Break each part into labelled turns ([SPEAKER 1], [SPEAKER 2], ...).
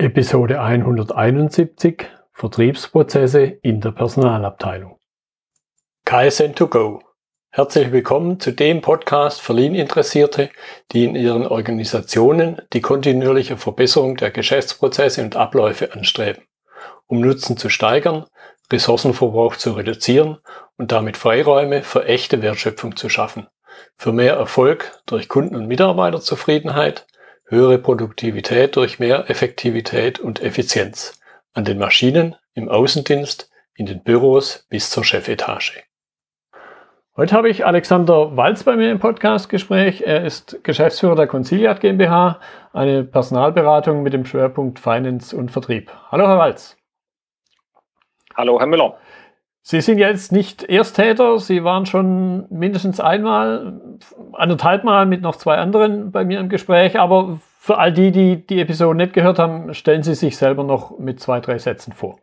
[SPEAKER 1] Episode 171 Vertriebsprozesse in der Personalabteilung. KSN2Go. Herzlich willkommen zu dem Podcast für Lean-Interessierte, die in ihren Organisationen die kontinuierliche Verbesserung der Geschäftsprozesse und Abläufe anstreben, um Nutzen zu steigern, Ressourcenverbrauch zu reduzieren und damit Freiräume für echte Wertschöpfung zu schaffen, für mehr Erfolg durch Kunden- und Mitarbeiterzufriedenheit, höhere Produktivität durch mehr Effektivität und Effizienz an den Maschinen, im Außendienst, in den Büros bis zur Chefetage. Heute habe ich Alexander Walz bei mir im Podcastgespräch. Er ist Geschäftsführer der Conciliat GmbH, eine Personalberatung mit dem Schwerpunkt Finance und Vertrieb. Hallo, Herr Walz.
[SPEAKER 2] Hallo, Herr Müller.
[SPEAKER 1] Sie sind jetzt nicht Ersttäter, Sie waren schon mindestens einmal, anderthalb Mal mit noch zwei anderen bei mir im Gespräch, aber für all die, die die Episode nicht gehört haben, stellen Sie sich selber noch mit zwei, drei Sätzen vor.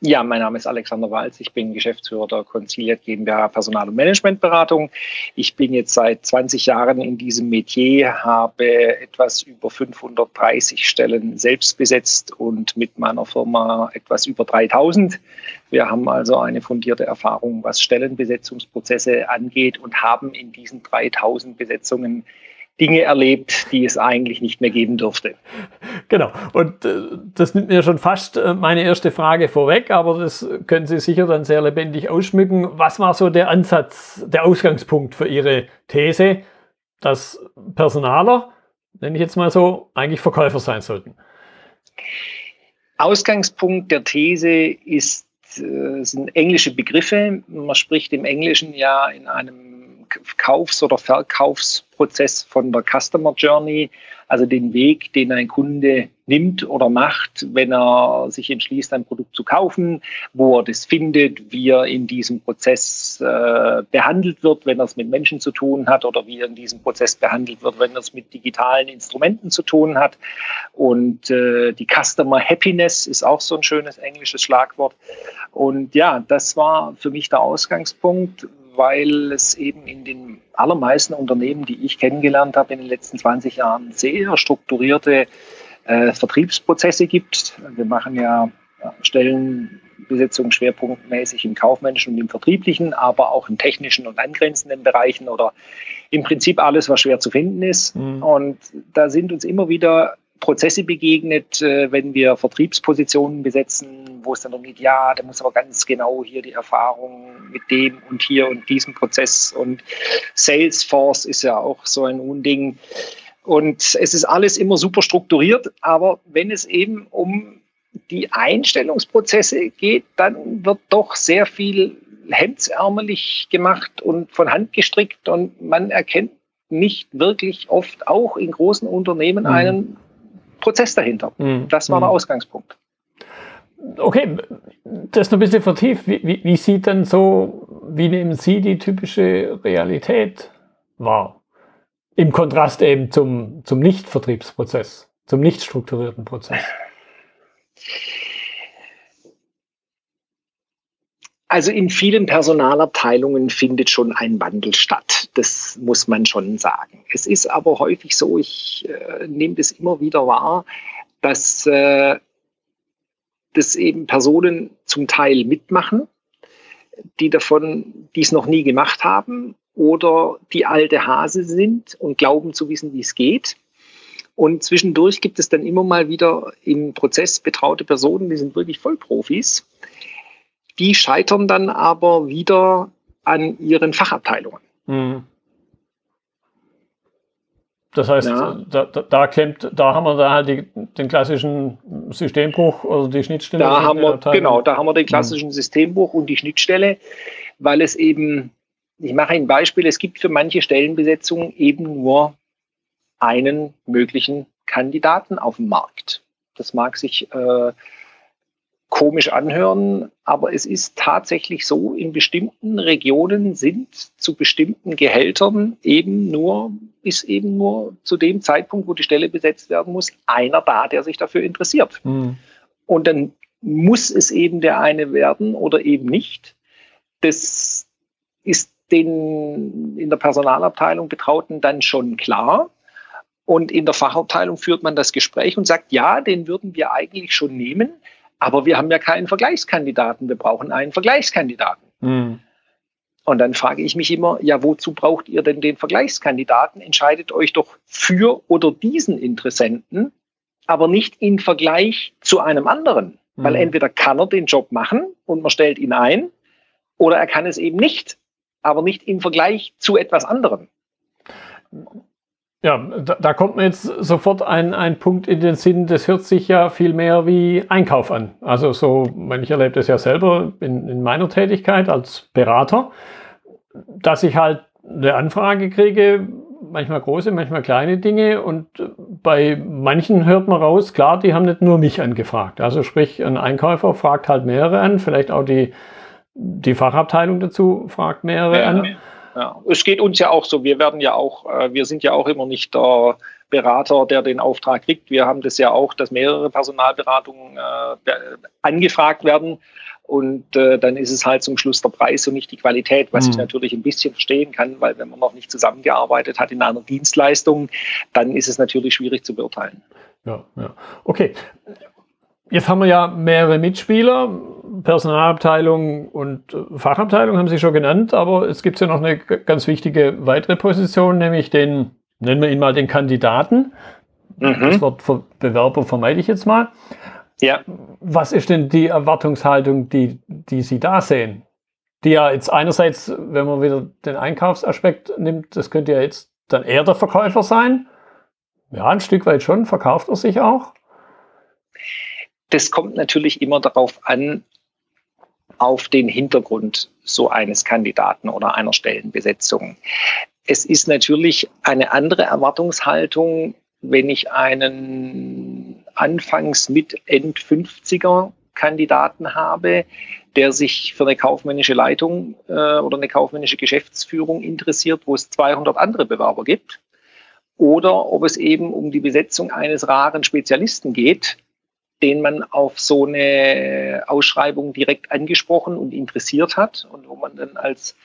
[SPEAKER 2] Ja, mein Name ist Alexander Walz. Ich bin Geschäftsführer der Conciliat GmbH Personal- und Managementberatung. Ich bin jetzt seit 20 Jahren in diesem Metier, habe etwas über 530 Stellen selbst besetzt und mit meiner Firma etwas über 3000. Wir haben also eine fundierte Erfahrung, was Stellenbesetzungsprozesse angeht und haben in diesen 3000 Besetzungen Dinge erlebt, die es eigentlich nicht mehr geben dürfte.
[SPEAKER 1] Genau. Und äh, das nimmt mir schon fast äh, meine erste Frage vorweg, aber das können Sie sicher dann sehr lebendig ausschmücken. Was war so der Ansatz, der Ausgangspunkt für Ihre These, dass Personaler, nenne ich jetzt mal so, eigentlich Verkäufer sein sollten?
[SPEAKER 2] Ausgangspunkt der These ist, äh, sind englische Begriffe. Man spricht im Englischen ja in einem Kaufs- oder Verkaufsprozess von der Customer Journey, also den Weg, den ein Kunde nimmt oder macht, wenn er sich entschließt, ein Produkt zu kaufen, wo er das findet, wie er in diesem Prozess äh, behandelt wird, wenn er es mit Menschen zu tun hat oder wie er in diesem Prozess behandelt wird, wenn er es mit digitalen Instrumenten zu tun hat. Und äh, die Customer Happiness ist auch so ein schönes englisches Schlagwort. Und ja, das war für mich der Ausgangspunkt, weil es eben in den allermeisten Unternehmen, die ich kennengelernt habe in den letzten 20 Jahren, sehr strukturierte äh, Vertriebsprozesse gibt. Wir machen ja Stellenbesetzung schwerpunktmäßig im kaufmännischen und im vertrieblichen, aber auch im technischen und angrenzenden Bereichen oder im Prinzip alles, was schwer zu finden ist. Mhm. Und da sind uns immer wieder Prozesse begegnet, äh, wenn wir Vertriebspositionen besetzen, wo es dann darum geht, ja, da muss aber ganz genau hier die Erfahrung mit dem und hier und diesem Prozess und Salesforce ist ja auch so ein Unding. Und es ist alles immer super strukturiert, aber wenn es eben um die Einstellungsprozesse geht, dann wird doch sehr viel hemdsärmelig gemacht und von Hand gestrickt und man erkennt nicht wirklich oft auch in großen Unternehmen mhm. einen Prozess dahinter. Mhm. Das war der mhm. Ausgangspunkt.
[SPEAKER 1] Okay, das noch ein bisschen vertieft. Wie, wie, wie sieht denn so, wie nehmen Sie die typische Realität wahr? Im Kontrast eben zum, zum Nicht-Vertriebsprozess, zum nicht strukturierten Prozess.
[SPEAKER 2] Also in vielen Personalabteilungen findet schon ein Wandel statt. Das muss man schon sagen. Es ist aber häufig so, ich äh, nehme das immer wieder wahr, dass, äh, dass eben Personen zum Teil mitmachen, die davon dies noch nie gemacht haben oder die alte Hase sind und glauben zu wissen, wie es geht. Und zwischendurch gibt es dann immer mal wieder im Prozess betraute Personen, die sind wirklich Vollprofis die scheitern dann aber wieder an ihren Fachabteilungen. Mhm.
[SPEAKER 1] Das heißt, ja. da, da, da, klemmt, da haben wir da halt die, den klassischen Systembruch oder die Schnittstelle.
[SPEAKER 2] Da haben wir, genau, da haben wir den mhm. klassischen mhm. Systembruch und die Schnittstelle, weil es eben, ich mache ein Beispiel, es gibt für manche Stellenbesetzungen eben nur einen möglichen Kandidaten auf dem Markt. Das mag sich äh, komisch anhören, aber es ist tatsächlich so, in bestimmten Regionen sind zu bestimmten Gehältern eben nur, ist eben nur zu dem Zeitpunkt, wo die Stelle besetzt werden muss, einer da, der sich dafür interessiert. Mhm. Und dann muss es eben der eine werden oder eben nicht. Das ist den in der Personalabteilung Betrauten dann schon klar. Und in der Fachabteilung führt man das Gespräch und sagt, ja, den würden wir eigentlich schon nehmen, aber wir haben ja keinen Vergleichskandidaten. Wir brauchen einen Vergleichskandidaten. Mhm. Und dann frage ich mich immer, ja, wozu braucht ihr denn den Vergleichskandidaten? Entscheidet euch doch für oder diesen Interessenten, aber nicht in Vergleich zu einem anderen. Mhm. Weil entweder kann er den Job machen und man stellt ihn ein, oder er kann es eben nicht, aber nicht im Vergleich zu etwas anderem.
[SPEAKER 1] Ja, da, da, kommt mir jetzt sofort ein, ein Punkt in den Sinn, das hört sich ja viel mehr wie Einkauf an. Also so, ich erlebe das ja selber in, in meiner Tätigkeit als Berater, dass ich halt eine Anfrage kriege, manchmal große, manchmal kleine Dinge und bei manchen hört man raus, klar, die haben nicht nur mich angefragt. Also sprich, ein Einkäufer fragt halt mehrere an, vielleicht auch die, die Fachabteilung dazu fragt mehrere ja. an.
[SPEAKER 2] Ja, es geht uns ja auch so. Wir werden ja auch, äh, wir sind ja auch immer nicht der Berater, der den Auftrag kriegt. Wir haben das ja auch, dass mehrere Personalberatungen äh, angefragt werden. Und äh, dann ist es halt zum Schluss der Preis und nicht die Qualität, was mhm. ich natürlich ein bisschen verstehen kann, weil wenn man noch nicht zusammengearbeitet hat in einer Dienstleistung, dann ist es natürlich schwierig zu beurteilen.
[SPEAKER 1] Ja, ja. Okay. Jetzt haben wir ja mehrere Mitspieler, Personalabteilung und äh, Fachabteilung haben Sie schon genannt, aber es gibt ja noch eine ganz wichtige weitere Position, nämlich den, nennen wir ihn mal den Kandidaten. Mhm. Das Wort Bewerber vermeide ich jetzt mal. Ja. Was ist denn die Erwartungshaltung, die, die Sie da sehen? Die ja jetzt einerseits, wenn man wieder den Einkaufsaspekt nimmt, das könnte ja jetzt dann eher der Verkäufer sein. Ja, ein Stück weit schon, verkauft er sich auch.
[SPEAKER 2] Das kommt natürlich immer darauf an, auf den Hintergrund so eines Kandidaten oder einer Stellenbesetzung. Es ist natürlich eine andere Erwartungshaltung, wenn ich einen anfangs mit End 50er Kandidaten habe, der sich für eine kaufmännische Leitung äh, oder eine kaufmännische Geschäftsführung interessiert, wo es 200 andere Bewerber gibt. Oder ob es eben um die Besetzung eines raren Spezialisten geht, den man auf so eine Ausschreibung direkt angesprochen und interessiert hat und wo man dann als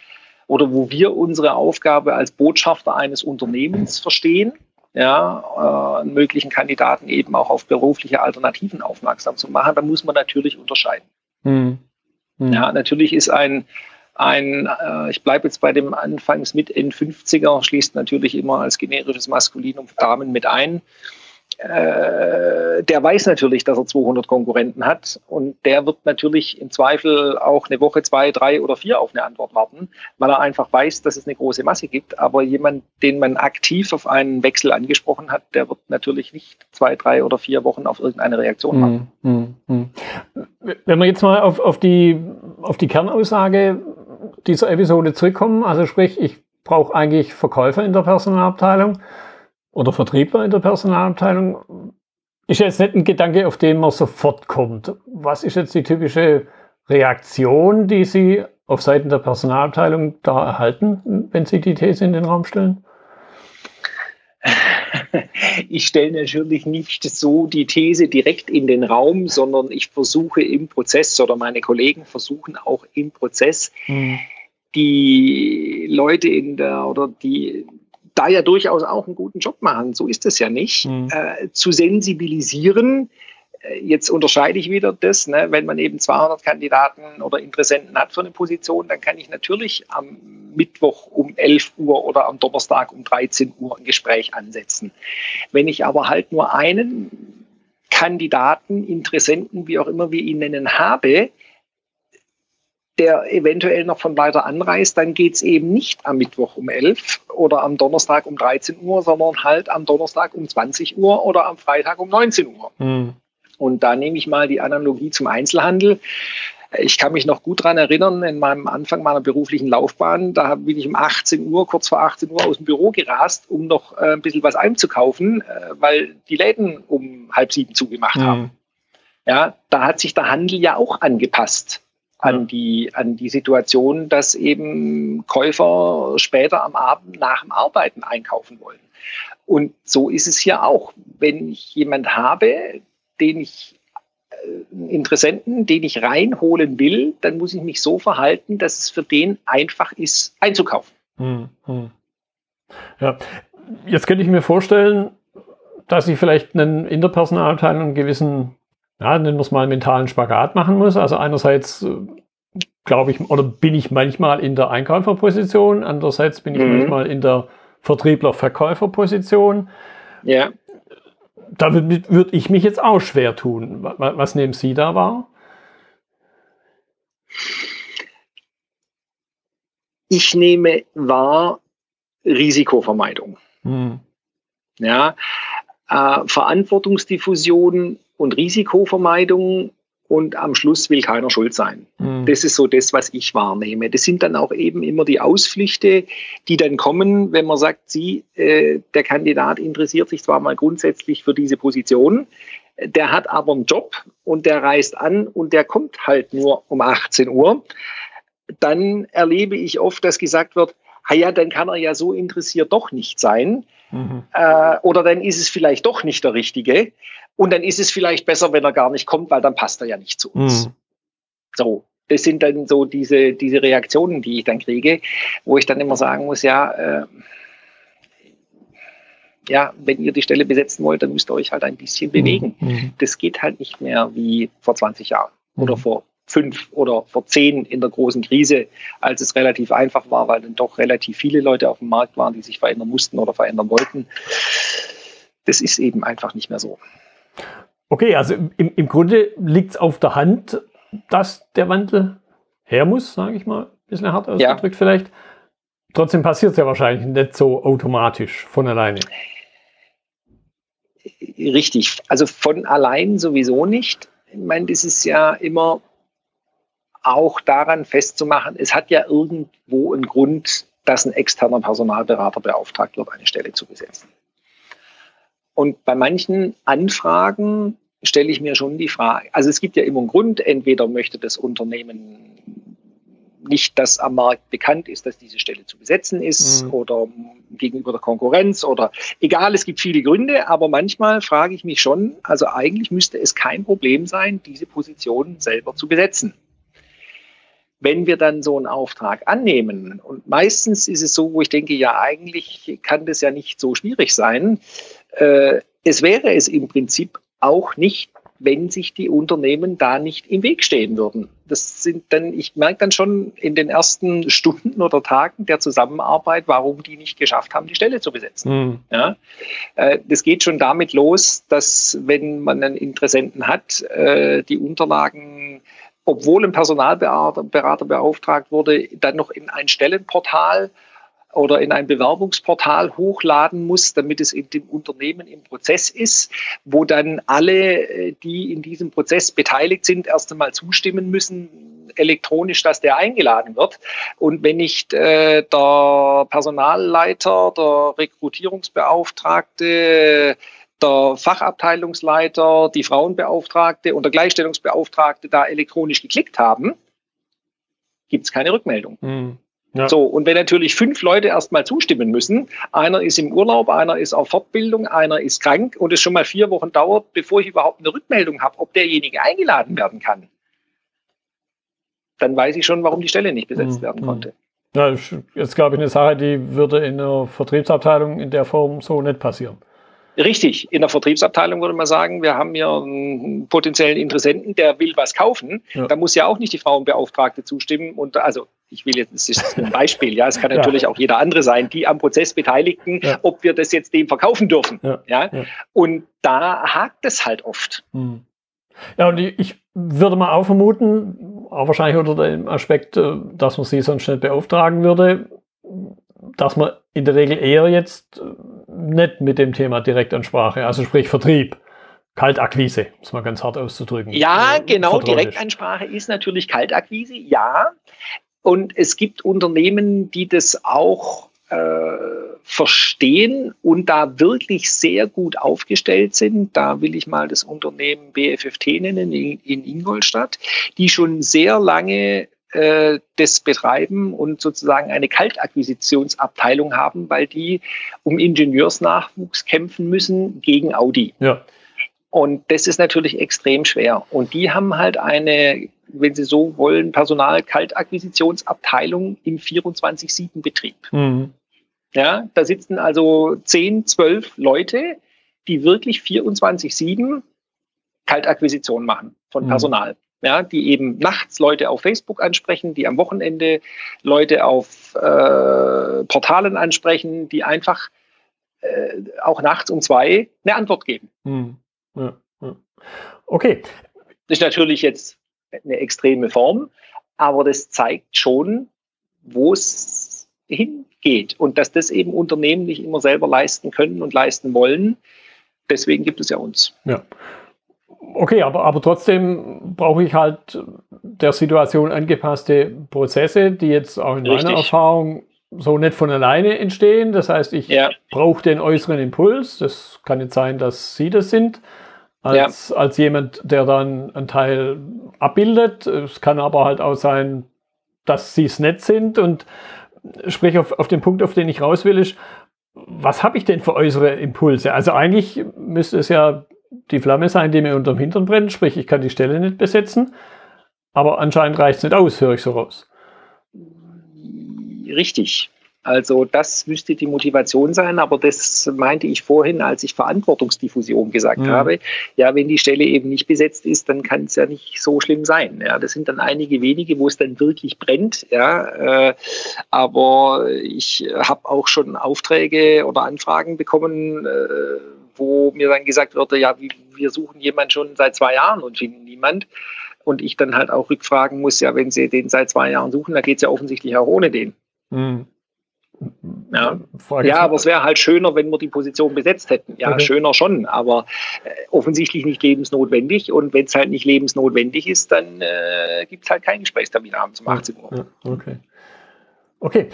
[SPEAKER 2] oder wo wir unsere Aufgabe als Botschafter eines Unternehmens verstehen, ja, äh, möglichen Kandidaten eben auch auf berufliche Alternativen aufmerksam zu machen, da muss man natürlich unterscheiden. Hm. Hm. Ja, natürlich ist ein, ein äh, ich bleibe jetzt bei dem Anfangs mit N50er, schließt natürlich immer als generisches Maskulinum Damen mit ein äh, der weiß natürlich, dass er 200 Konkurrenten hat und der wird natürlich im Zweifel auch eine Woche, zwei, drei oder vier auf eine Antwort warten, weil er einfach weiß, dass es eine große Masse gibt. Aber jemand, den man aktiv auf einen Wechsel angesprochen hat, der wird natürlich nicht zwei, drei oder vier Wochen auf irgendeine Reaktion warten.
[SPEAKER 1] Mm, mm, mm. Wenn wir jetzt mal auf, auf, die, auf die Kernaussage dieser Episode zurückkommen, also sprich, ich brauche eigentlich Verkäufer in der Personalabteilung oder Vertriebler in der Personalabteilung ist jetzt nicht ein Gedanke, auf den man sofort kommt. Was ist jetzt die typische Reaktion, die Sie auf Seiten der Personalabteilung da erhalten, wenn Sie die These in den Raum stellen?
[SPEAKER 2] Ich stelle natürlich nicht so die These direkt in den Raum, sondern ich versuche im Prozess oder meine Kollegen versuchen auch im Prozess hm. die Leute in der oder die da ja durchaus auch einen guten Job machen, so ist es ja nicht, mhm. äh, zu sensibilisieren. Äh, jetzt unterscheide ich wieder das, ne? wenn man eben 200 Kandidaten oder Interessenten hat für eine Position, dann kann ich natürlich am Mittwoch um 11 Uhr oder am Donnerstag um 13 Uhr ein Gespräch ansetzen. Wenn ich aber halt nur einen Kandidaten, Interessenten, wie auch immer wir ihn nennen, habe, der eventuell noch von weiter anreist, dann geht es eben nicht am Mittwoch um 11 oder am Donnerstag um 13 Uhr, sondern halt am Donnerstag um 20 Uhr oder am Freitag um 19 Uhr. Mhm. Und da nehme ich mal die Analogie zum Einzelhandel. Ich kann mich noch gut daran erinnern, in meinem Anfang meiner beruflichen Laufbahn, da bin ich um 18 Uhr, kurz vor 18 Uhr aus dem Büro gerast, um noch äh, ein bisschen was einzukaufen, äh, weil die Läden um halb sieben zugemacht mhm. haben. Ja, da hat sich der Handel ja auch angepasst an die, an die Situation, dass eben Käufer später am Abend nach dem Arbeiten einkaufen wollen. Und so ist es hier auch. Wenn ich jemand habe, den ich einen äh, Interessenten, den ich reinholen will, dann muss ich mich so verhalten, dass es für den einfach ist, einzukaufen. Hm, hm.
[SPEAKER 1] Ja, jetzt könnte ich mir vorstellen, dass ich vielleicht einen, in der Personalabteilung einen gewissen, ja, nennen wir es mal, mentalen Spagat machen muss. Also einerseits äh, glaube ich, oder bin ich manchmal in der Einkäuferposition, andererseits bin ich mhm. manchmal in der Vertriebler-Verkäuferposition.
[SPEAKER 2] Ja.
[SPEAKER 1] Da würde würd ich mich jetzt auch schwer tun. Was, was nehmen Sie da wahr?
[SPEAKER 2] Ich nehme wahr Risikovermeidung. Mhm. Ja, äh, Verantwortungsdiffusion und Risikovermeidung und am Schluss will keiner schuld sein. Mhm. Das ist so das, was ich wahrnehme. Das sind dann auch eben immer die Ausflüchte, die dann kommen, wenn man sagt, sie, äh, der Kandidat interessiert sich zwar mal grundsätzlich für diese Position, der hat aber einen Job und der reist an und der kommt halt nur um 18 Uhr. Dann erlebe ich oft, dass gesagt wird, ah ja, dann kann er ja so interessiert doch nicht sein. Mhm. Äh, oder dann ist es vielleicht doch nicht der Richtige. Und dann ist es vielleicht besser, wenn er gar nicht kommt, weil dann passt er ja nicht zu uns. Mhm. So, das sind dann so diese, diese Reaktionen, die ich dann kriege, wo ich dann immer sagen muss, ja, äh, ja, wenn ihr die Stelle besetzen wollt, dann müsst ihr euch halt ein bisschen mhm. bewegen. Mhm. Das geht halt nicht mehr wie vor 20 Jahren mhm. oder vor fünf oder vor zehn in der großen Krise, als es relativ einfach war, weil dann doch relativ viele Leute auf dem Markt waren, die sich verändern mussten oder verändern wollten. Das ist eben einfach nicht mehr so.
[SPEAKER 1] Okay, also im, im Grunde liegt es auf der Hand, dass der Wandel her muss, sage ich mal, ein bisschen hart ausgedrückt ja. vielleicht. Trotzdem passiert es ja wahrscheinlich nicht so automatisch von alleine.
[SPEAKER 2] Richtig, also von allein sowieso nicht. Ich meine, das ist ja immer auch daran festzumachen, es hat ja irgendwo einen Grund, dass ein externer Personalberater beauftragt wird, eine Stelle zu besetzen. Und bei manchen Anfragen stelle ich mir schon die Frage, also es gibt ja immer einen Grund, entweder möchte das Unternehmen nicht, dass am Markt bekannt ist, dass diese Stelle zu besetzen ist mhm. oder gegenüber der Konkurrenz oder egal, es gibt viele Gründe, aber manchmal frage ich mich schon, also eigentlich müsste es kein Problem sein, diese Position selber zu besetzen wenn wir dann so einen Auftrag annehmen, und meistens ist es so, wo ich denke, ja, eigentlich kann das ja nicht so schwierig sein. Äh, es wäre es im Prinzip auch nicht, wenn sich die Unternehmen da nicht im Weg stehen würden. Das sind dann, ich merke dann schon in den ersten Stunden oder Tagen der Zusammenarbeit, warum die nicht geschafft haben, die Stelle zu besetzen. Mhm. Ja, äh, das geht schon damit los, dass wenn man einen Interessenten hat, äh, die Unterlagen obwohl ein Personalberater beauftragt wurde, dann noch in ein Stellenportal oder in ein Bewerbungsportal hochladen muss, damit es in dem Unternehmen im Prozess ist, wo dann alle, äh, die in diesem Prozess beteiligt sind, erst einmal zustimmen müssen, elektronisch, dass der eingeladen wird. Und wenn nicht äh, der Personalleiter, der Rekrutierungsbeauftragte, der Fachabteilungsleiter, die Frauenbeauftragte und der Gleichstellungsbeauftragte da elektronisch geklickt haben, gibt es keine Rückmeldung. Mhm. Ja. So, und wenn natürlich fünf Leute erstmal zustimmen müssen, einer ist im Urlaub, einer ist auf Fortbildung, einer ist krank und es schon mal vier Wochen dauert, bevor ich überhaupt eine Rückmeldung habe, ob derjenige eingeladen werden kann, dann weiß ich schon, warum die Stelle nicht besetzt mhm. werden konnte.
[SPEAKER 1] Ja, jetzt glaube ich eine Sache, die würde in der Vertriebsabteilung in der Form so nicht passieren.
[SPEAKER 2] Richtig, in der Vertriebsabteilung würde man sagen, wir haben hier einen potenziellen Interessenten, der will was kaufen. Ja. Da muss ja auch nicht die Frauenbeauftragte zustimmen. Und also ich will jetzt, das ist ein Beispiel, ja, es kann natürlich ja. auch jeder andere sein, die am Prozess Beteiligten, ja. ob wir das jetzt dem verkaufen dürfen. Ja. Und da hakt es halt oft.
[SPEAKER 1] Hm. Ja, und ich würde mal auch vermuten, auch wahrscheinlich unter dem Aspekt, äh, dass man sie sonst nicht beauftragen würde, dass man in der Regel eher jetzt äh, nicht mit dem Thema Direktansprache, also sprich Vertrieb, Kaltakquise, um es mal ganz hart auszudrücken.
[SPEAKER 2] Ja, äh, genau, Direktansprache ist natürlich Kaltakquise, ja. Und es gibt Unternehmen, die das auch äh, verstehen und da wirklich sehr gut aufgestellt sind. Da will ich mal das Unternehmen BFFT nennen in, in Ingolstadt, die schon sehr lange äh, das betreiben und sozusagen eine Kaltakquisitionsabteilung haben, weil die um Ingenieursnachwuchs kämpfen müssen gegen Audi. Ja. Und das ist natürlich extrem schwer. Und die haben halt eine, wenn Sie so wollen, Personal-Kaltakquisitionsabteilung im 24-7-Betrieb. Mhm. Ja, da sitzen also 10, 12 Leute, die wirklich 24-7 Kaltakquisition machen von mhm. Personal. Mhm. Ja, die eben nachts Leute auf Facebook ansprechen, die am Wochenende Leute auf äh, Portalen ansprechen, die einfach äh, auch nachts um zwei eine Antwort geben. Mhm.
[SPEAKER 1] Ja, ja. Okay.
[SPEAKER 2] Das ist natürlich jetzt eine extreme Form, aber das zeigt schon, wo es hingeht und dass das eben Unternehmen nicht immer selber leisten können und leisten wollen. Deswegen gibt es ja uns.
[SPEAKER 1] Ja. Okay, aber, aber trotzdem brauche ich halt der Situation angepasste Prozesse, die jetzt auch in Richtig. meiner Erfahrung so nicht von alleine entstehen. Das heißt, ich ja. brauche den äußeren Impuls. Das kann jetzt sein, dass Sie das sind, als, ja. als jemand, der dann einen Teil abbildet. Es kann aber halt auch sein, dass Sie es nicht sind. Und sprich auf, auf den Punkt, auf den ich raus will, ist, was habe ich denn für äußere Impulse? Also eigentlich müsste es ja die Flamme sein, die mir unterm Hintern brennt, sprich, ich kann die Stelle nicht besetzen, aber anscheinend reicht es nicht aus, höre ich so raus.
[SPEAKER 2] Richtig. Also das müsste die Motivation sein, aber das meinte ich vorhin, als ich Verantwortungsdiffusion gesagt mhm. habe. Ja, wenn die Stelle eben nicht besetzt ist, dann kann es ja nicht so schlimm sein. Ja, das sind dann einige wenige, wo es dann wirklich brennt. Ja, äh, aber ich habe auch schon Aufträge oder Anfragen bekommen, äh, wo mir dann gesagt wurde, ja, wir suchen jemanden schon seit zwei Jahren und finden niemand. Und ich dann halt auch rückfragen muss, ja, wenn Sie den seit zwei Jahren suchen, dann geht es ja offensichtlich auch ohne den. Mhm. Ja, ja aber es wäre halt schöner, wenn wir die Position besetzt hätten. Ja, okay. schöner schon, aber äh, offensichtlich nicht lebensnotwendig. Und wenn es halt nicht lebensnotwendig ist, dann äh, gibt es halt keinen Gesprächstermin abends um 18 Uhr.
[SPEAKER 1] Ja, okay. Okay,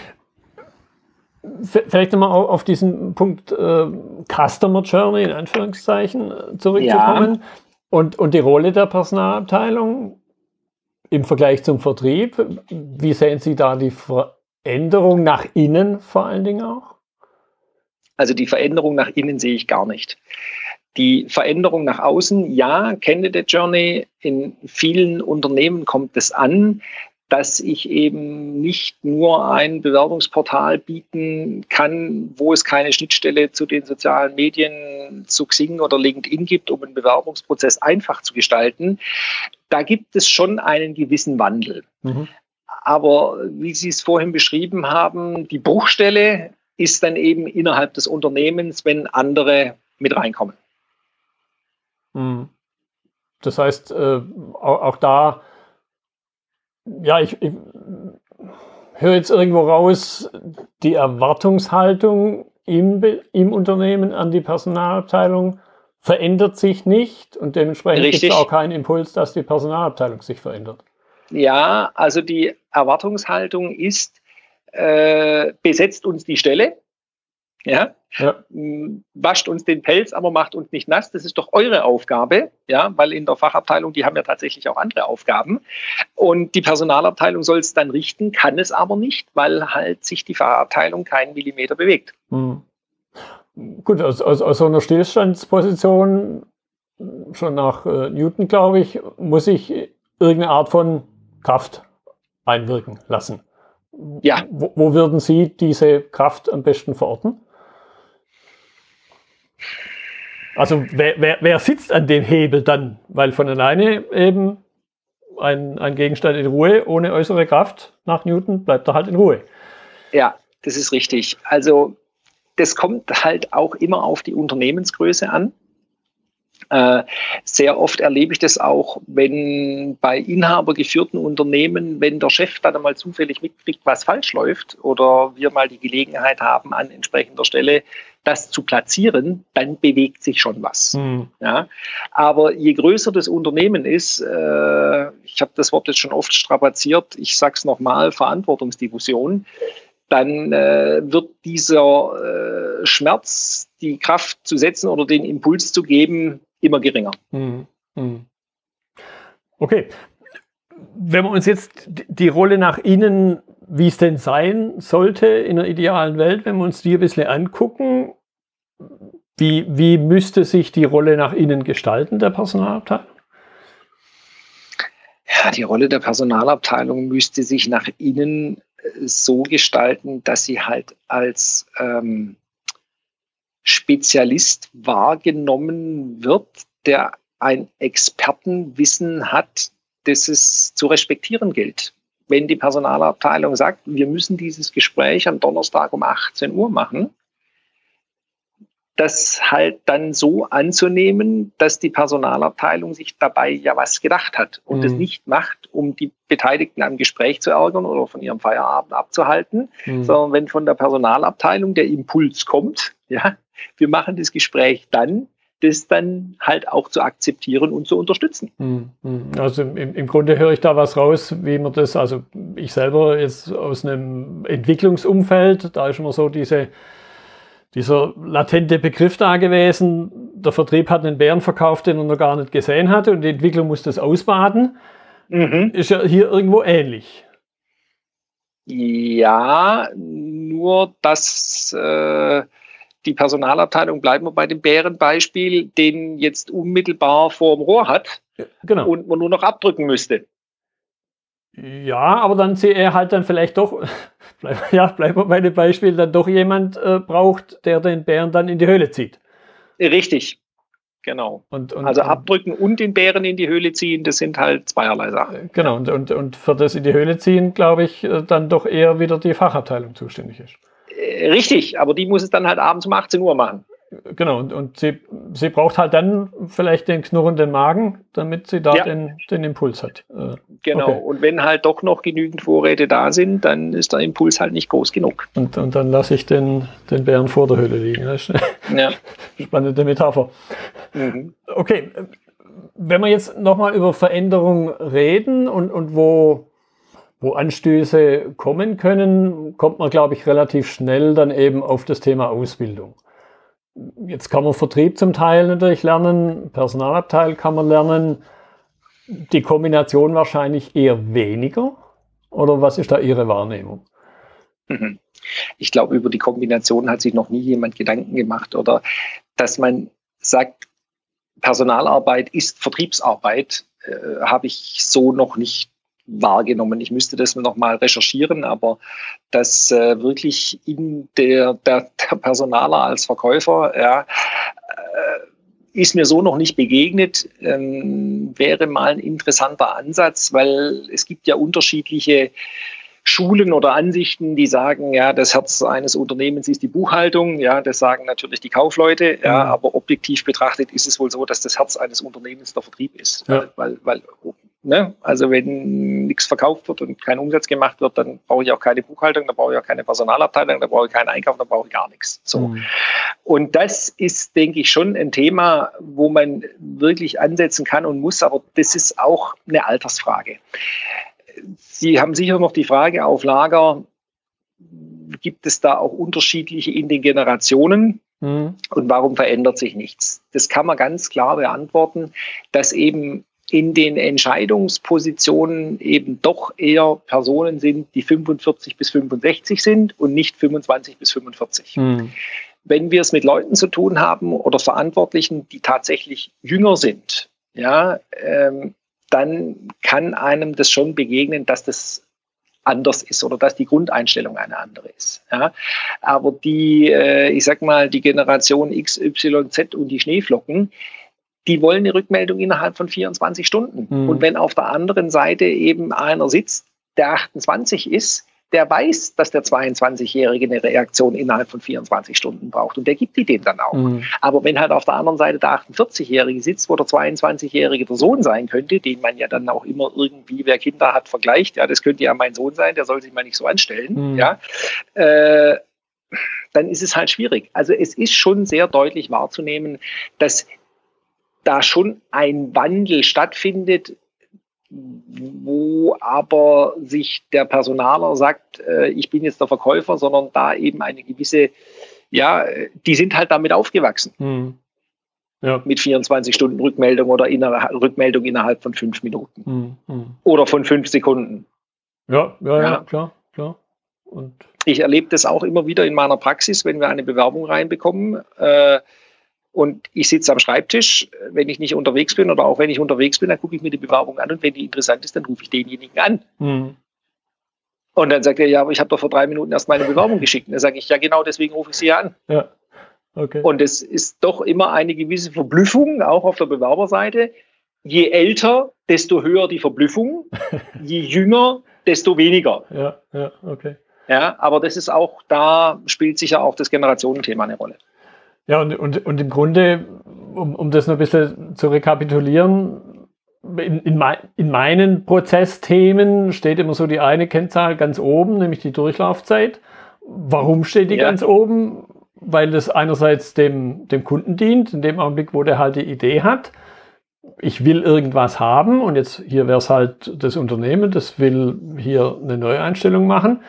[SPEAKER 1] Vielleicht nochmal auf diesen Punkt äh, Customer Journey in Anführungszeichen äh, zurückzukommen ja. und, und die Rolle der Personalabteilung im Vergleich zum Vertrieb. Wie sehen Sie da die Veränderung nach innen vor allen Dingen auch?
[SPEAKER 2] Also die Veränderung nach innen sehe ich gar nicht. Die Veränderung nach außen, ja, Candidate Journey, in vielen Unternehmen kommt es an, dass ich eben nicht nur ein Bewerbungsportal bieten kann, wo es keine Schnittstelle zu den sozialen Medien, zu Xing oder LinkedIn gibt, um einen Bewerbungsprozess einfach zu gestalten. Da gibt es schon einen gewissen Wandel. Mhm. Aber wie Sie es vorhin beschrieben haben, die Bruchstelle ist dann eben innerhalb des Unternehmens, wenn andere mit reinkommen.
[SPEAKER 1] Mhm. Das heißt, äh, auch da ja, ich, ich höre jetzt irgendwo raus, die Erwartungshaltung im, im Unternehmen an die Personalabteilung verändert sich nicht und dementsprechend gibt es auch keinen Impuls, dass die Personalabteilung sich verändert.
[SPEAKER 2] Ja, also die Erwartungshaltung ist, äh, besetzt uns die Stelle, ja? ja? Wascht uns den Pelz, aber macht uns nicht nass. Das ist doch eure Aufgabe, ja, weil in der Fachabteilung, die haben ja tatsächlich auch andere Aufgaben. Und die Personalabteilung soll es dann richten, kann es aber nicht, weil halt sich die Fachabteilung keinen Millimeter bewegt. Mhm.
[SPEAKER 1] Gut, aus, aus, aus so einer Stillstandsposition, schon nach äh, Newton, glaube ich, muss ich irgendeine Art von Kraft einwirken lassen. Ja. Wo, wo würden Sie diese Kraft am besten verorten? Also wer, wer, wer sitzt an dem Hebel dann? Weil von alleine eben ein, ein Gegenstand in Ruhe ohne äußere Kraft nach Newton bleibt er halt in Ruhe.
[SPEAKER 2] Ja, das ist richtig. Also das kommt halt auch immer auf die Unternehmensgröße an. Äh, sehr oft erlebe ich das auch, wenn bei inhabergeführten Unternehmen, wenn der Chef dann einmal zufällig mitkriegt, was falsch läuft oder wir mal die Gelegenheit haben, an entsprechender Stelle das zu platzieren, dann bewegt sich schon was. Mhm. Ja? Aber je größer das Unternehmen ist, äh, ich habe das Wort jetzt schon oft strapaziert, ich sage es nochmal, Verantwortungsdiffusion, dann äh, wird dieser äh, Schmerz, die Kraft zu setzen oder den Impuls zu geben, immer geringer. Mhm. Mhm.
[SPEAKER 1] Okay. Wenn wir uns jetzt die Rolle nach innen, wie es denn sein sollte in der idealen Welt, wenn wir uns die ein bisschen angucken, wie, wie müsste sich die Rolle nach innen gestalten, der Personalabteilung?
[SPEAKER 2] Ja, die Rolle der Personalabteilung müsste sich nach innen äh, so gestalten, dass sie halt als ähm, Spezialist wahrgenommen wird, der ein Expertenwissen hat, das es zu respektieren gilt. Wenn die Personalabteilung sagt, wir müssen dieses Gespräch am Donnerstag um 18 Uhr machen, das halt dann so anzunehmen, dass die Personalabteilung sich dabei ja was gedacht hat und es mhm. nicht macht, um die Beteiligten am Gespräch zu ärgern oder von ihrem Feierabend abzuhalten, mhm. sondern wenn von der Personalabteilung der Impuls kommt, ja, wir machen das Gespräch dann, das dann halt auch zu akzeptieren und zu unterstützen.
[SPEAKER 1] Mhm. Also im, im Grunde höre ich da was raus, wie man das, also ich selber jetzt aus einem Entwicklungsumfeld, da ist immer so diese dieser latente Begriff da gewesen, der Vertrieb hat einen Bären verkauft, den er noch gar nicht gesehen hatte und die Entwicklung muss das ausbaden. Mhm. Ist ja hier irgendwo ähnlich.
[SPEAKER 2] Ja, nur dass äh, die Personalabteilung, bleiben wir bei dem Bärenbeispiel, den jetzt unmittelbar vor dem Rohr hat genau. und man nur noch abdrücken müsste.
[SPEAKER 1] Ja, aber dann sehe er halt dann vielleicht doch, ja, bleiben wir bei dem Beispiel, dann doch jemand äh, braucht, der den Bären dann in die Höhle zieht.
[SPEAKER 2] Richtig, genau. Und, und, also abdrücken und den Bären in die Höhle ziehen, das sind halt zweierlei Sachen. Äh,
[SPEAKER 1] genau, und, und, und für das in die Höhle ziehen, glaube ich, äh, dann doch eher wieder die Fachabteilung zuständig ist.
[SPEAKER 2] Richtig, aber die muss es dann halt abends um 18 Uhr machen.
[SPEAKER 1] Genau, und, und sie, sie braucht halt dann vielleicht den knurrenden Magen, damit sie da ja. den, den Impuls hat.
[SPEAKER 2] Äh, genau, okay. und wenn halt doch noch genügend Vorräte da sind, dann ist der Impuls halt nicht groß genug.
[SPEAKER 1] Und, und dann lasse ich den, den Bären vor der Höhle liegen. Das ist eine ja. spannende Metapher. Mhm. Okay, wenn wir jetzt nochmal über Veränderung reden und, und wo, wo Anstöße kommen können, kommt man, glaube ich, relativ schnell dann eben auf das Thema Ausbildung. Jetzt kann man Vertrieb zum Teil natürlich lernen, Personalabteil kann man lernen. Die Kombination wahrscheinlich eher weniger. Oder was ist da Ihre Wahrnehmung?
[SPEAKER 2] Mhm. Ich glaube, über die Kombination hat sich noch nie jemand Gedanken gemacht oder dass man sagt, Personalarbeit ist Vertriebsarbeit, äh, habe ich so noch nicht wahrgenommen. Ich müsste das noch mal recherchieren, aber dass äh, wirklich in der, der, der Personaler als Verkäufer ja, äh, ist mir so noch nicht begegnet, ähm, wäre mal ein interessanter Ansatz, weil es gibt ja unterschiedliche Schulen oder Ansichten, die sagen, ja, das Herz eines Unternehmens ist die Buchhaltung, ja, das sagen natürlich die Kaufleute, ja, mhm. aber objektiv betrachtet ist es wohl so, dass das Herz eines Unternehmens der Vertrieb ist, ja. weil, weil Ne? Also wenn nichts verkauft wird und kein Umsatz gemacht wird, dann brauche ich auch keine Buchhaltung, dann brauche ich auch keine Personalabteilung, dann brauche ich keinen Einkauf, dann brauche ich gar nichts. So. Mhm. Und das ist, denke ich, schon ein Thema, wo man wirklich ansetzen kann und muss, aber das ist auch eine Altersfrage. Sie haben sicher noch die Frage auf Lager, gibt es da auch unterschiedliche in den Generationen? Mhm. Und warum verändert sich nichts? Das kann man ganz klar beantworten, dass eben in den Entscheidungspositionen eben doch eher Personen sind, die 45 bis 65 sind und nicht 25 bis 45. Hm. Wenn wir es mit Leuten zu tun haben oder Verantwortlichen, die tatsächlich jünger sind, ja, ähm, dann kann einem das schon begegnen, dass das anders ist oder dass die Grundeinstellung eine andere ist. Ja. Aber die, äh, ich sag mal, die Generation X, Y, Z und die Schneeflocken, die wollen eine Rückmeldung innerhalb von 24 Stunden. Mhm. Und wenn auf der anderen Seite eben einer sitzt, der 28 ist, der weiß, dass der 22-Jährige eine Reaktion innerhalb von 24 Stunden braucht und der gibt die dem dann auch. Mhm. Aber wenn halt auf der anderen Seite der 48-Jährige sitzt, wo der 22-Jährige der Sohn sein könnte, den man ja dann auch immer irgendwie, wer Kinder hat, vergleicht, ja, das könnte ja mein Sohn sein, der soll sich mal nicht so anstellen, mhm. ja, äh, dann ist es halt schwierig. Also es ist schon sehr deutlich wahrzunehmen, dass da schon ein Wandel stattfindet, wo aber sich der Personaler sagt, äh, ich bin jetzt der Verkäufer, sondern da eben eine gewisse, ja, die sind halt damit aufgewachsen. Mhm. Ja. Mit 24 Stunden Rückmeldung oder inner, Rückmeldung innerhalb von fünf Minuten. Mhm. Oder von fünf Sekunden.
[SPEAKER 1] Ja, ja, ja, ja klar, klar.
[SPEAKER 2] Und ich erlebe das auch immer wieder in meiner Praxis, wenn wir eine Bewerbung reinbekommen. Äh, und ich sitze am Schreibtisch, wenn ich nicht unterwegs bin oder auch wenn ich unterwegs bin, dann gucke ich mir die Bewerbung an und wenn die interessant ist, dann rufe ich denjenigen an. Mhm. Und dann sagt er, ja, aber ich habe doch vor drei Minuten erst meine Bewerbung geschickt. Und dann sage ich, ja, genau deswegen rufe ich Sie an. Ja. Okay. Und es ist doch immer eine gewisse Verblüffung, auch auf der Bewerberseite. Je älter, desto höher die Verblüffung. Je jünger, desto weniger.
[SPEAKER 1] Ja, ja, okay.
[SPEAKER 2] Ja, aber das ist auch, da spielt sicher auch das Generationenthema eine Rolle.
[SPEAKER 1] Ja, und, und, und im Grunde, um, um das noch ein bisschen zu rekapitulieren, in, in, mein, in meinen Prozessthemen steht immer so die eine Kennzahl ganz oben, nämlich die Durchlaufzeit. Warum steht die ja. ganz oben? Weil das einerseits dem, dem Kunden dient, in dem Augenblick, wo der halt die Idee hat. Ich will irgendwas haben und jetzt hier wäre es halt das Unternehmen, das will hier eine Neueinstellung machen.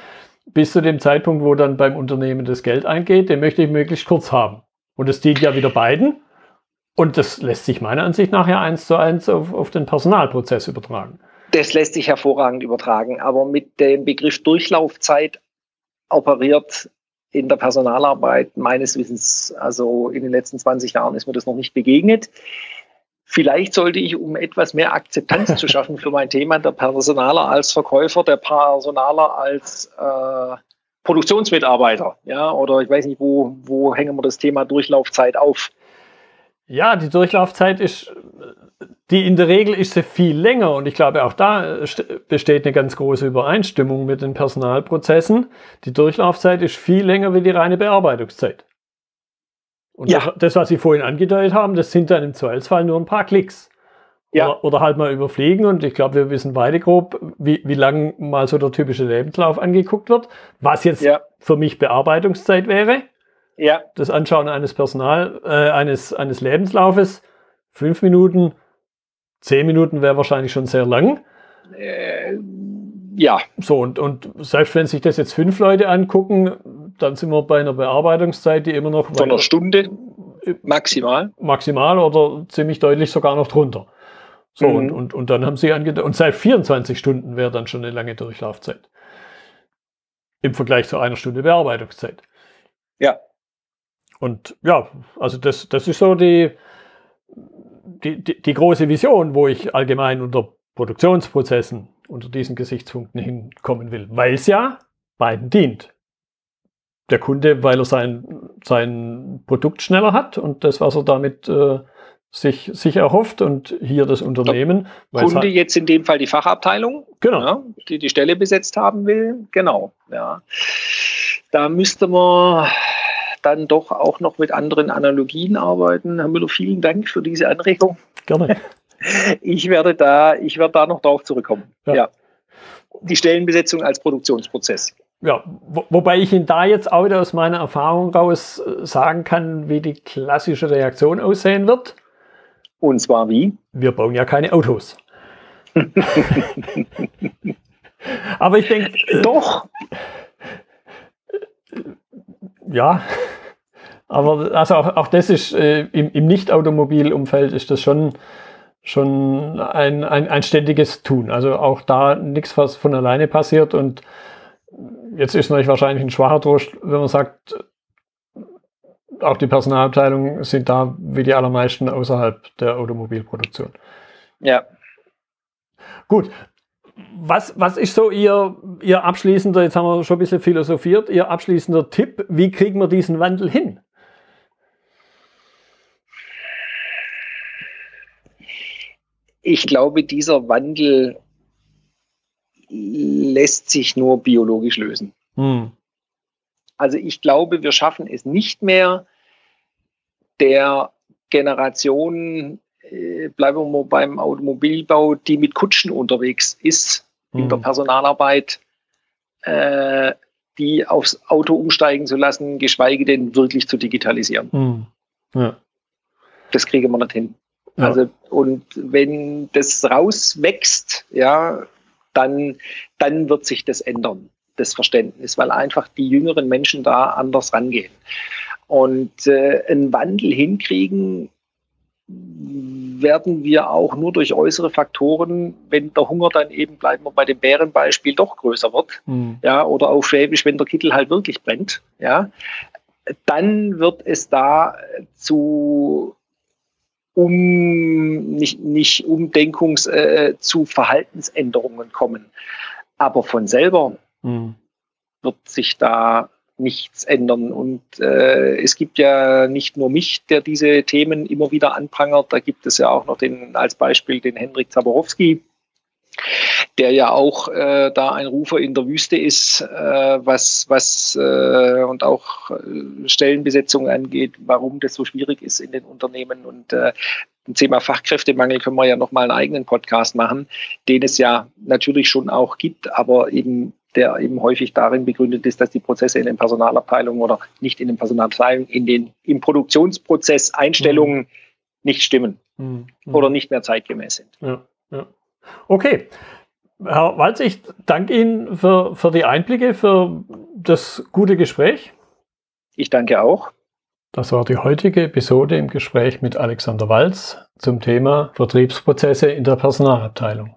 [SPEAKER 1] Bis zu dem Zeitpunkt, wo dann beim Unternehmen das Geld eingeht, den möchte ich möglichst kurz haben. Und es dient ja wieder beiden. Und das lässt sich meiner Ansicht nach ja eins zu eins auf, auf den Personalprozess übertragen.
[SPEAKER 2] Das lässt sich hervorragend übertragen, aber mit dem Begriff Durchlaufzeit operiert in der Personalarbeit meines Wissens, also in den letzten 20 Jahren ist mir das noch nicht begegnet. Vielleicht sollte ich, um etwas mehr Akzeptanz zu schaffen für mein Thema, der Personaler als Verkäufer, der Personaler als äh, Produktionsmitarbeiter, ja, oder ich weiß nicht, wo, wo hängen wir das Thema Durchlaufzeit auf?
[SPEAKER 1] Ja, die Durchlaufzeit ist, die in der Regel ist sie viel länger und ich glaube auch da besteht eine ganz große Übereinstimmung mit den Personalprozessen. Die Durchlaufzeit ist viel länger wie die reine Bearbeitungszeit. Und ja. das, was Sie vorhin angedeutet haben, das sind dann im Zweifelsfall nur ein paar Klicks. Ja. Oder, oder halt mal überfliegen und ich glaube, wir wissen beide grob, wie, wie lang mal so der typische Lebenslauf angeguckt wird, was jetzt ja. für mich Bearbeitungszeit wäre ja. das Anschauen eines Personal, äh, eines, eines Lebenslaufes, fünf Minuten, zehn Minuten wäre wahrscheinlich schon sehr lang. Äh, ja. So, und, und selbst wenn sich das jetzt fünf Leute angucken, dann sind wir bei einer Bearbeitungszeit, die immer noch.
[SPEAKER 2] Von einer Stunde maximal.
[SPEAKER 1] Maximal oder ziemlich deutlich sogar noch drunter. So, mhm. und, und, und dann haben sie angedeutet, und seit 24 Stunden wäre dann schon eine lange Durchlaufzeit. Im Vergleich zu einer Stunde Bearbeitungszeit.
[SPEAKER 2] Ja.
[SPEAKER 1] Und ja, also das, das ist so die, die, die, die große Vision, wo ich allgemein unter Produktionsprozessen unter diesen Gesichtspunkten hinkommen will, weil es ja beiden dient. Der Kunde, weil er sein, sein Produkt schneller hat und das, was er damit äh, sich, sich erhofft und hier das Unternehmen.
[SPEAKER 2] Der Kunde jetzt in dem Fall die Fachabteilung, genau. Ja, die die Stelle besetzt haben will, genau. Ja. Da müsste man dann doch auch noch mit anderen Analogien arbeiten. Herr Müller, vielen Dank für diese Anregung.
[SPEAKER 1] Gerne.
[SPEAKER 2] Ich werde da, ich werde da noch darauf zurückkommen. Ja. ja. Die Stellenbesetzung als Produktionsprozess.
[SPEAKER 1] Ja, wo, wobei ich Ihnen da jetzt auch wieder aus meiner Erfahrung raus äh, sagen kann, wie die klassische Reaktion aussehen wird.
[SPEAKER 2] Und zwar wie?
[SPEAKER 1] Wir bauen ja keine Autos. Aber ich denke.
[SPEAKER 2] Doch
[SPEAKER 1] ja, aber also auch, auch das ist äh, im, im Nicht-Automobil-Umfeld ist das schon, schon ein, ein, ein ständiges Tun. Also auch da nichts, was von alleine passiert. Und jetzt ist natürlich wahrscheinlich ein schwacher Trost, wenn man sagt, auch die Personalabteilungen sind da wie die allermeisten außerhalb der Automobilproduktion.
[SPEAKER 2] Ja.
[SPEAKER 1] Gut, was, was ist so Ihr, Ihr abschließender, jetzt haben wir schon ein bisschen philosophiert, Ihr abschließender Tipp, wie kriegen wir diesen Wandel hin?
[SPEAKER 2] Ich glaube, dieser Wandel lässt sich nur biologisch lösen. Hm. Also ich glaube, wir schaffen es nicht mehr, der Generation äh, bleiben wir mal beim Automobilbau, die mit Kutschen unterwegs ist, mhm. in der mhm. Personalarbeit, äh, die aufs Auto umsteigen zu lassen, geschweige denn wirklich zu digitalisieren. Mhm. Ja. Das kriegen wir nicht hin. Ja. Also, und wenn das rauswächst, ja, dann, dann wird sich das ändern, das Verständnis, weil einfach die jüngeren Menschen da anders rangehen. Und äh, einen Wandel hinkriegen, werden wir auch nur durch äußere Faktoren, wenn der Hunger dann eben, bleiben wir bei dem Bärenbeispiel, doch größer wird, mhm. ja, oder auf Schwäbisch, wenn der Kittel halt wirklich brennt, ja, dann wird es da zu um nicht, nicht Umdenkungs äh, zu Verhaltensänderungen kommen. Aber von selber mhm. wird sich da nichts ändern. Und äh, es gibt ja nicht nur mich, der diese Themen immer wieder anprangert, da gibt es ja auch noch den als Beispiel den Henrik Zaborowski, der ja auch äh, da ein Rufer in der Wüste ist, äh, was, was äh, und auch äh, Stellenbesetzung angeht, warum das so schwierig ist in den Unternehmen. Und äh, zum Thema Fachkräftemangel können wir ja nochmal einen eigenen Podcast machen, den es ja natürlich schon auch gibt, aber eben der eben häufig darin begründet ist, dass die Prozesse in den Personalabteilungen oder nicht in den Personalabteilungen, in den im Produktionsprozess Einstellungen mhm. nicht stimmen mhm. oder nicht mehr zeitgemäß sind.
[SPEAKER 1] Ja, ja. Okay. Herr Walz, ich danke Ihnen für, für die Einblicke, für das gute Gespräch.
[SPEAKER 2] Ich danke auch.
[SPEAKER 1] Das war die heutige Episode im Gespräch mit Alexander Walz zum Thema Vertriebsprozesse in der Personalabteilung.